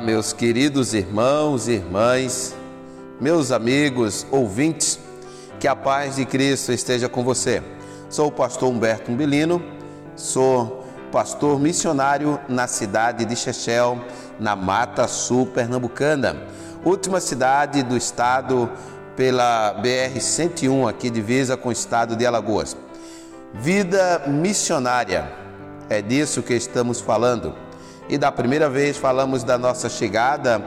meus queridos irmãos e irmãs, meus amigos, ouvintes, que a paz de Cristo esteja com você. Sou o pastor Humberto Umbilino, sou pastor missionário na cidade de Chechel, na Mata Sul Pernambucana, última cidade do estado pela BR-101, aqui divisa com o estado de Alagoas. Vida missionária, é disso que estamos falando e da primeira vez falamos da nossa chegada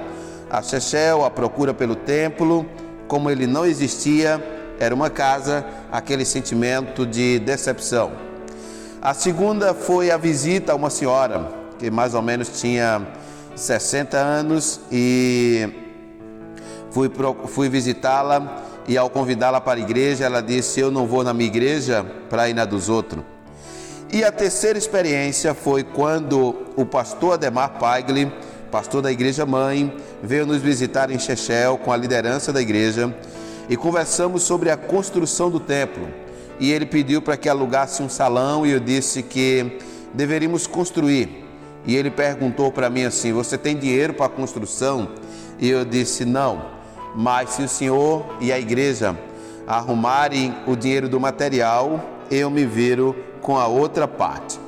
a Chechel, a procura pelo templo, como ele não existia, era uma casa, aquele sentimento de decepção. A segunda foi a visita a uma senhora que mais ou menos tinha 60 anos e fui, fui visitá-la e ao convidá-la para a igreja, ela disse: Eu não vou na minha igreja para ir na dos outros. E a terceira experiência foi quando o pastor Ademar Pagli, pastor da Igreja Mãe, veio nos visitar em Chechel com a liderança da igreja e conversamos sobre a construção do templo. E ele pediu para que alugasse um salão e eu disse que deveríamos construir. E ele perguntou para mim assim: Você tem dinheiro para a construção? E eu disse: Não, mas se o senhor e a igreja arrumarem o dinheiro do material, eu me viro com a outra parte.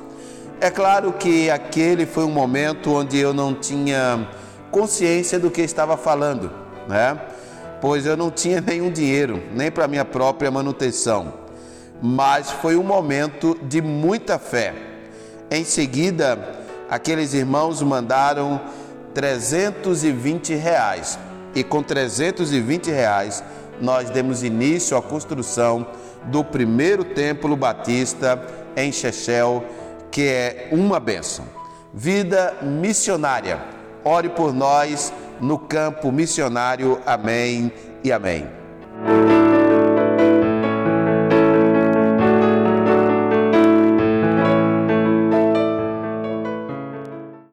É claro que aquele foi um momento onde eu não tinha consciência do que estava falando, né? Pois eu não tinha nenhum dinheiro, nem para minha própria manutenção. Mas foi um momento de muita fé. Em seguida, aqueles irmãos mandaram 320 reais. E com 320 reais, nós demos início à construção do primeiro templo batista em Chechel, que é uma bênção. Vida missionária. Ore por nós no campo missionário. Amém e amém.